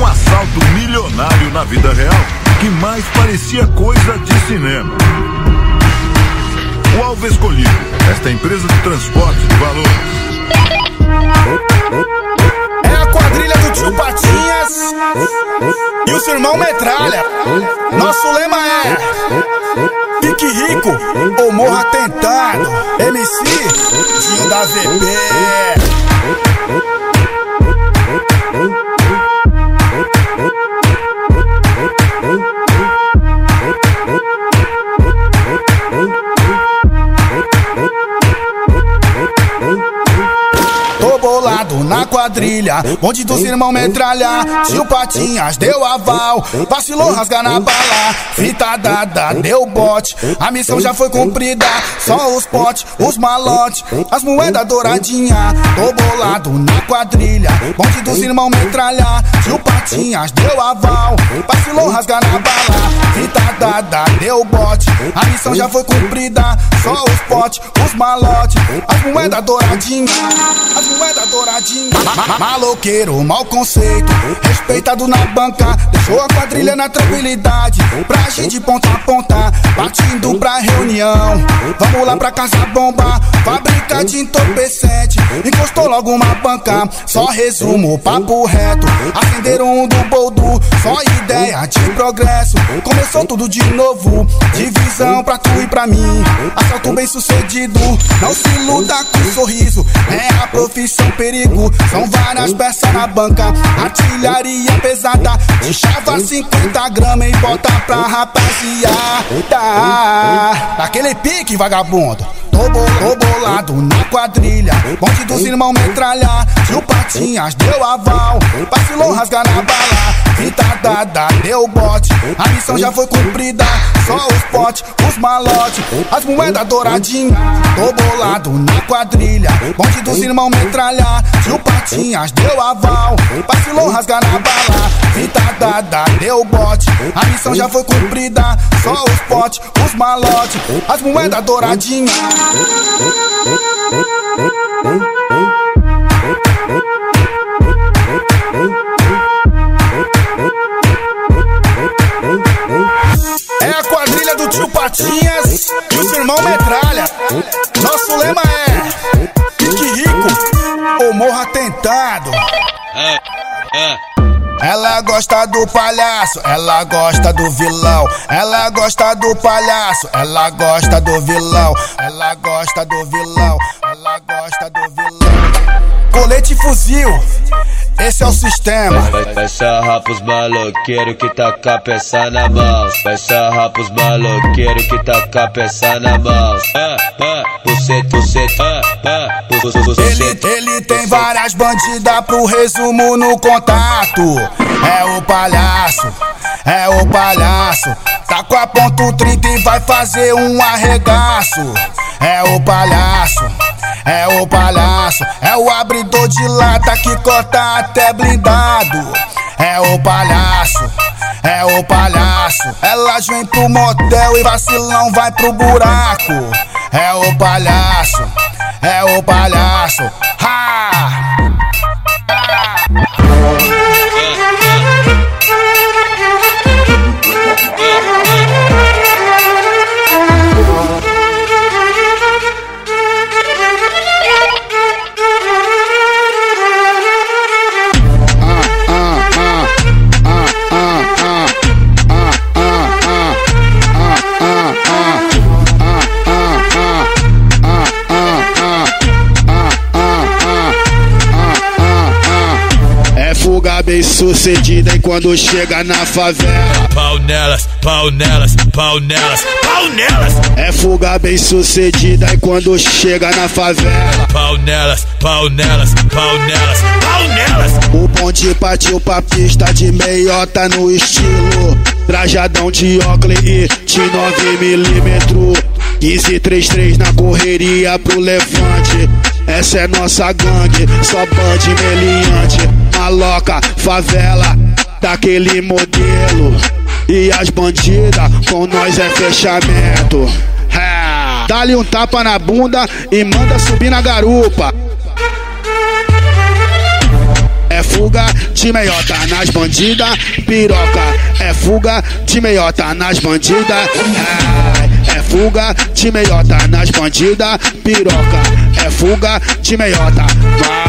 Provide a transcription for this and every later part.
Um assalto milionário na vida real que mais parecia coisa de cinema. O alvo escolhido, esta empresa de transporte de valores. A quadrilha do tio Patinhas e o seu irmão Metralha. Nosso lema é Fique rico ou morra tentado. MC da VP. Quadrilha, onde dos irmãos metralha. Tio Patinhas deu aval, vacilou rasgar na bala. Fita dada, deu bote, a missão já foi cumprida. Só os potes, os malotes, as moedas douradinha. Tô bolado na quadrilha, onde dos irmãos metralha. Tio Patinhas deu aval, vacilou rasgar na bala. Fita dada, deu bote, a missão já foi cumprida. Só os potes, os malotes, as moedas douradinha. As moedas douradinha. Ma- ma- Maloqueiro, mau conceito. Respeitado na banca. Deixou a quadrilha na tranquilidade. Pra agir de ponta a ponta. Partindo pra reunião. Vamos lá pra casa bomba. Fábrica de entorpecente. Encostou logo uma banca. Só resumo, papo reto. Acenderam um do boldo. Só ideia de progresso. Começou tudo de novo. Divisão pra tu e pra mim. Assalto bem sucedido. Não se iluda com sorriso. É a profissão perigo. São várias peças na banca. Artilharia pesada. De chava 50 gramas e bota pra rapaziada. Daquele pique, vagabundo. Tô, bo- tô bolado na quadrilha. Bonde dos irmãos metralha. Tio Patinhas deu aval. Vacilou rasgar na bala. Fita dada, deu bote. A missão já foi cumprida. Só os potes, os malotes, as moedas douradinha. Tô bolado na quadrilha. Bonde dos irmãos metralha. Tio Patinhas deu aval. Vacilou rasgar na bala. Fita dada, deu bote. A missão já foi cumprida. Só os potes, os malotes, as moedas douradinha. Ela gosta do palhaço, ela gosta do vilão. Ela gosta do palhaço, ela gosta do vilão. Ela gosta do vilão, ela gosta do vilão. Colete fuzil, esse é o sistema. Vai, vai sarrar pros maloqueiros que tá com a peça na mão. Vai sarrar pros maloqueiros que tá com a peça na mão. Ah, ah, você, você, ah, ah, você, Ele, ele tem várias bandidas pro resumo no contato. É o palhaço, é o palhaço. Tá com a ponto 30 e vai fazer um arregaço. É o palhaço, é o palhaço. É o abridor de lata que corta até blindado. É o palhaço, é o palhaço. Elas vêm pro motel e vacilão vai pro buraco. É o palhaço, é o palhaço. Ha! É bem sucedida e quando chega na favela. Pau nelas, pau nelas, pau nelas, pau nelas, É fuga bem sucedida e quando chega na favela. pau nelas, pau nelas, pau nelas, pau nelas. O ponte partiu pra pista de meiota no estilo. Trajadão de óculos e de 9mm. 1533 na correria pro levante. Essa é nossa gangue, só bande meliante. Maloca, favela, daquele modelo. E as bandidas, com nós é fechamento. É. Dá-lhe um tapa na bunda e manda subir na garupa. é fuga de meiota nas bandida, piroca, é fuga de meiota nas bandida, é, é fuga de meiota nas bandida, piroca, é fuga de meiota, vai.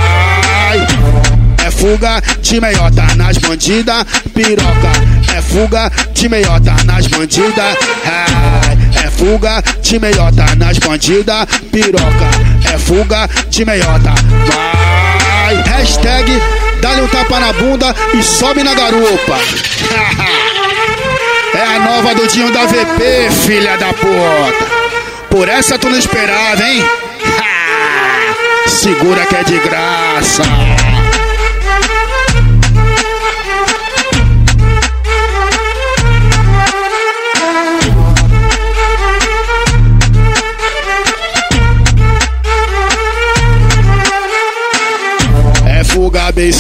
Fuga de meiota nas bandida, piroca, é fuga de meiota nas bandida, é, é fuga de meiota nas bandida, piroca, é fuga de meiota, vai. Hashtag dá-lhe um tapa na bunda e sobe na garupa. é a nova do Dinho da VP, filha da puta. Por essa tu não esperava, hein? Segura que é de graça.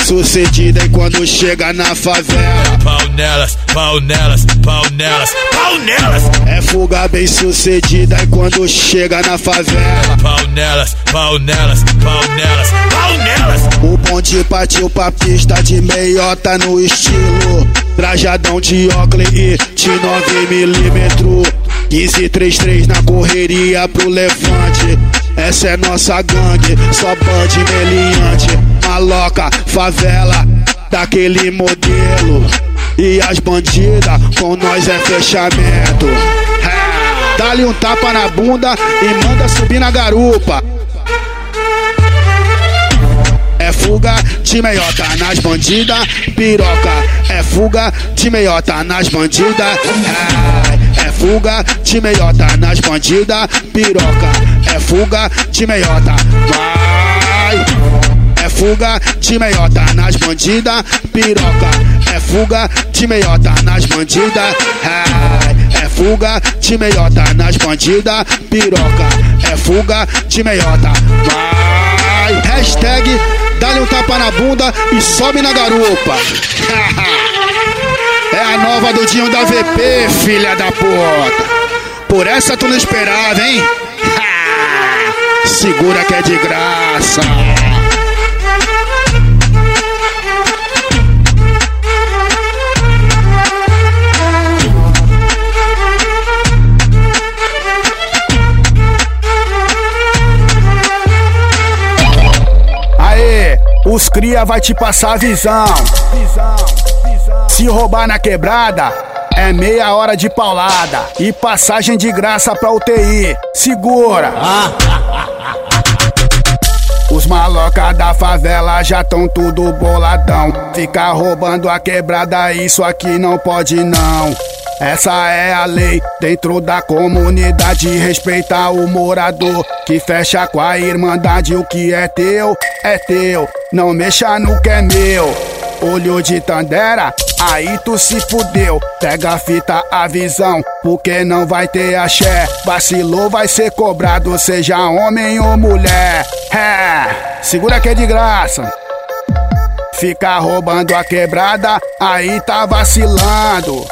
Sucedida e quando chega na favela. Pau nelas, pau nelas, pau nelas, pau nelas. É fuga bem sucedida e quando chega na favela. Pau nelas, pau nelas, pau nelas, pau nelas. O ponte partiu pra pista de meiota no estilo. Trajadão de óculos e de 9mm. 1533 na correria pro levante. Essa é nossa gangue, só bande meliante. Maloca, favela, daquele modelo. E as bandidas, com nós é fechamento. É, Dá-lhe um tapa na bunda e manda subir na garupa. É fuga de meiota nas bandidas, piroca. É fuga de meiota nas bandidas. É, é fuga de meiota nas bandidas, piroca. É fuga de meiota. Vai. Fuga de meiota nas bandidas, piroca. É fuga de meiota nas bandidas. É, é fuga de meiota nas bandidas, piroca. É fuga de meiota. Vai. Hashtag dá-lhe um tapa na bunda e sobe na garupa. é a nova do Dinho da VP, filha da puta. Por essa tu não esperava, hein? Segura que é de graça. Os cria vai te passar visão. Se roubar na quebrada, é meia hora de paulada e passagem de graça pra UTI. Segura. Os maloca da favela já tão tudo boladão. Ficar roubando a quebrada, isso aqui não pode não. Essa é a lei dentro da comunidade. Respeitar o morador que fecha com a irmandade. O que é teu, é teu. Não mexa no que é meu. Olho de Tandera, aí tu se fudeu. Pega a fita, a visão, porque não vai ter axé. Vacilou, vai ser cobrado, seja homem ou mulher. É, segura que é de graça. Fica roubando a quebrada, aí tá vacilando.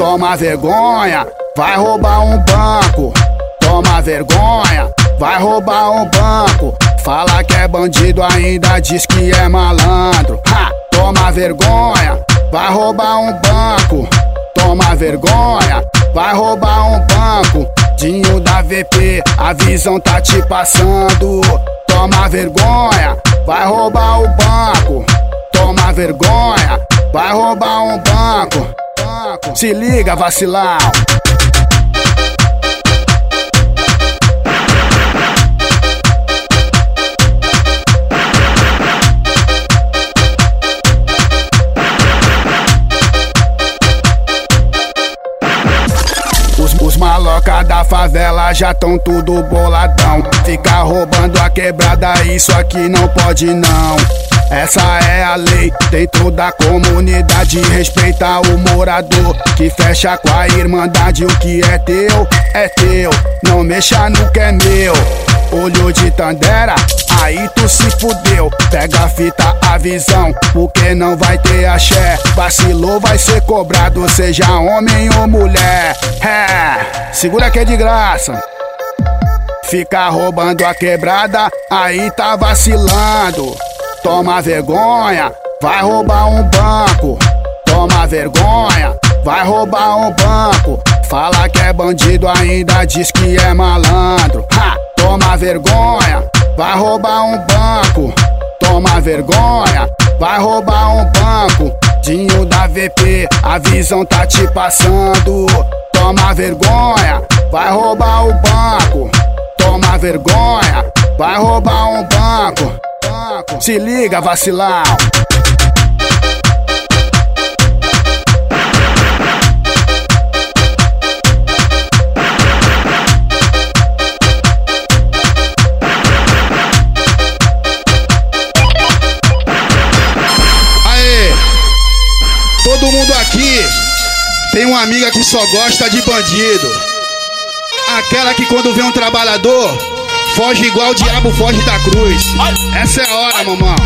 Toma vergonha, vai roubar um banco. Toma vergonha, vai roubar um banco. Fala que é bandido, ainda diz que é malandro. Ha! Toma vergonha, vai roubar um banco. Toma vergonha, vai roubar um banco. Dinho da VP, a visão tá te passando. Toma vergonha, vai roubar o banco. Toma vergonha, vai roubar um banco. Se liga, vacilão. Os, maloca da favela já tão tudo boladão. Ficar roubando a quebrada, isso aqui não pode não. Essa é a lei dentro da comunidade. Respeitar o morador que fecha com a irmandade. O que é teu, é teu. Não mexa no que é meu. Olho de Tandera, aí tu se fudeu. Pega a fita, a visão, porque não vai ter axé. Vacilou, vai ser cobrado, seja homem ou mulher. É, segura que é de graça. Fica roubando a quebrada, aí tá vacilando. Toma vergonha, vai roubar um banco. Toma vergonha, vai roubar um banco. Fala que é bandido, ainda diz que é malandro. Ha, toma vergonha, vai roubar um banco. Toma vergonha, vai roubar um banco. Dinho da VP, a visão tá te passando. Toma vergonha, vai roubar o banco. Toma vergonha, vai roubar um banco. Se liga, vacilão. Aê! Todo mundo aqui tem uma amiga que só gosta de bandido. Aquela que quando vê um trabalhador, foge igual o diabo foge da cruz. Essa é a hora, mamão.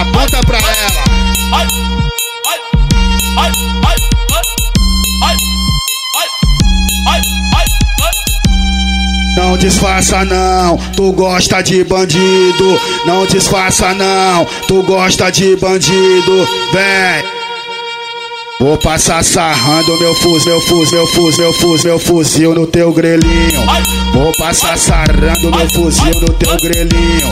Aponta pra ela. Não disfarça não, tu gosta de bandido. Não disfarça não, tu gosta de bandido. Vem. Vou passar sarrando meu fuzil, meu fuzil, meu fuzil, meu fuzil, meu fuzil no teu grelhinho. Vou passar sarrando meu fuzil no teu grelhinho.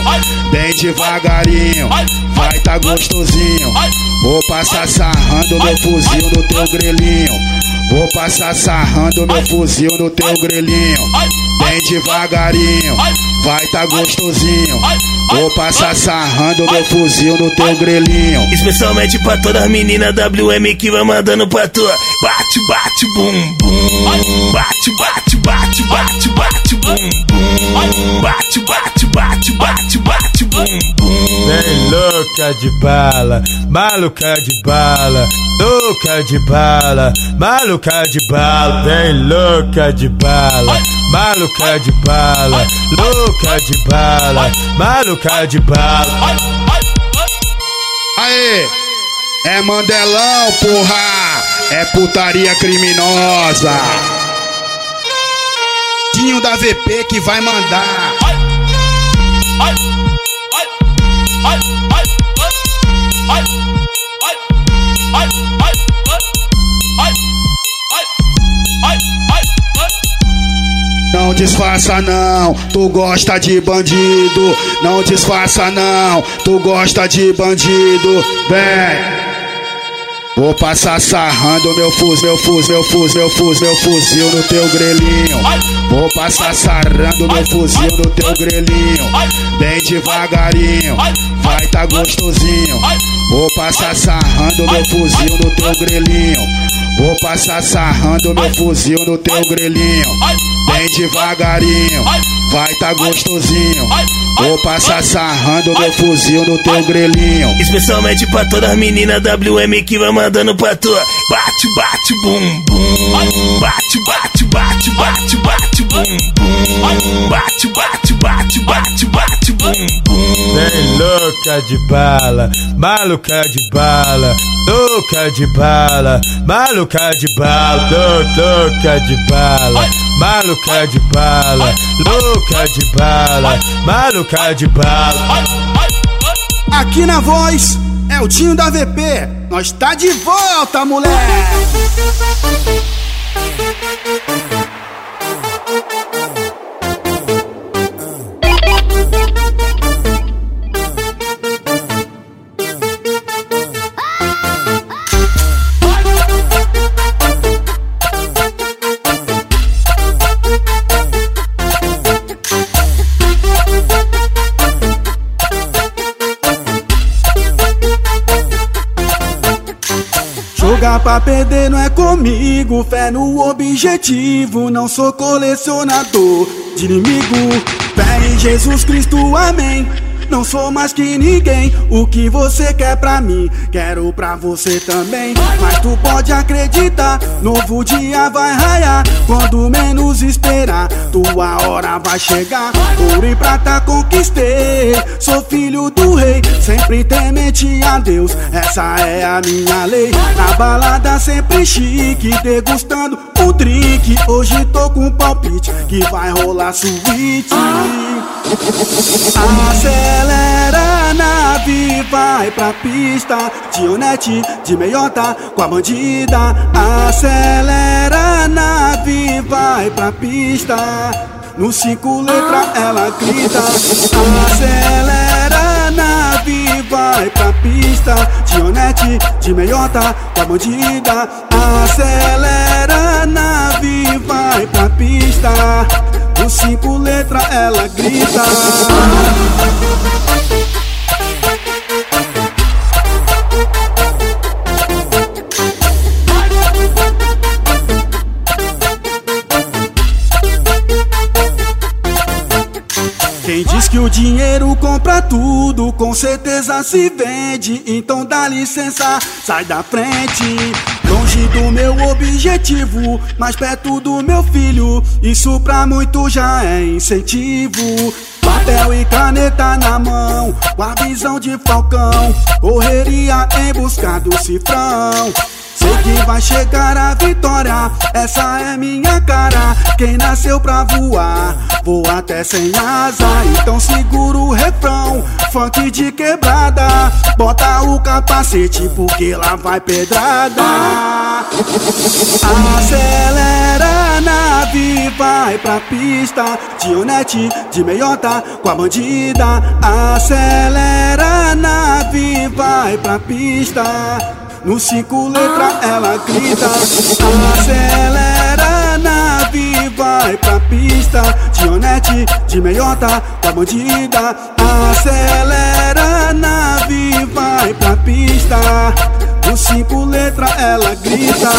Bem devagarinho, vai tá gostosinho. Vou passar sarrando meu fuzil no teu grelhinho. Vou passar sarrando meu fuzil no teu grelhinho. Bem devagarinho, vai tá gostosinho. Vou passar sarrando meu fuzil no teu grelhinho. Especialmente pra todas as meninas WM que vai mandando pra tu. Bate, bate, bum, bum. Bate, bate, bate, bate, bate, bum, bum. Bate, bate, bate, bate, bate, bum, bum. Vem louca de bala, maluca de bala, louca de bala, maluca de bala. Vem louca de bala, maluca de bala, louca de bala, maluca de bala. Aê! É Mandelão, porra! É putaria criminosa! Tinho da VP que vai mandar! Não disfarça não, tu gosta de bandido. Não disfarça não, tu gosta de bandido. Vem. Vou passar sarrando meu fuzil, meu fuzil, meu fuzil, meu fuzil, meu fuzil no teu grelhinho. Vou passar sarrando meu fuzil no teu grelhinho. Bem devagarinho, vai tá gostosinho. Vou passar sarrando meu fuzil no teu grelhinho. Vou passar sarrando meu fuzil no teu grelhinho. Bem devagarinho, vai tá gostosinho. Vou passar sarrando meu fuzil no teu grelhinho. Especialmente pra todas as meninas WM que vai mandando pra tu. Bate, bate, bum, bum. Bate, bate, bate, bate, bate, bum, bum. Bate, bate, bate, bate, bate, bum, bum. Vem louca de bala, maluca de bala, louca de bala, maluca de bala, lou- louca de bala, maluca de bala, louca de bala, maluca de bala. Aqui na voz é o Tinho da VP. Nós tá de volta, moleque. Jogar pra perder não é comigo, fé no objetivo. Não sou colecionador de inimigo. Fé em Jesus Cristo, amém. Não sou mais que ninguém. O que você quer pra mim, quero pra você também. Mas tu pode acreditar, novo dia vai raiar. Quando menos esperar, tua hora vai chegar. Ouro e prata conquistei. Sou filho do rei, sempre temente a Deus. Essa é a minha lei. Na balada sempre chique, degustando o drink. Hoje tô com um palpite que vai rolar suíte. Acelera nave, vai pra pista. Dionete de meiota com a bandida. Acelera nave, vai pra pista. No cinco letra ela grita. Acelera nave, vai pra pista. Dionete de meiota com a bandida. Acelera nave, vai pra pista. No cinco letra ela grita. Quem diz que o dinheiro compra tudo, com certeza se vende. Então dá licença, sai da frente. Longe do meu objetivo, mais perto do meu filho. Isso pra muito já é incentivo. Papel e caneta na mão, com a visão de falcão. Correria em busca do cifrão. Sei que vai chegar a vitória, essa é minha cara. Quem nasceu pra voar, voa até sem asa. Então segura o refrão, funk de quebrada. Bota o capacete, porque lá vai pedrada. Acelera nave, vai pra pista. Dionete de meiota com a bandida. Acelera a nave, vai pra pista. No cinco letra ela grita Acelera nave, vai pra pista Dionete de meiota com a bandida. Acelera nave, vai pra pista. No cinco letra ela grita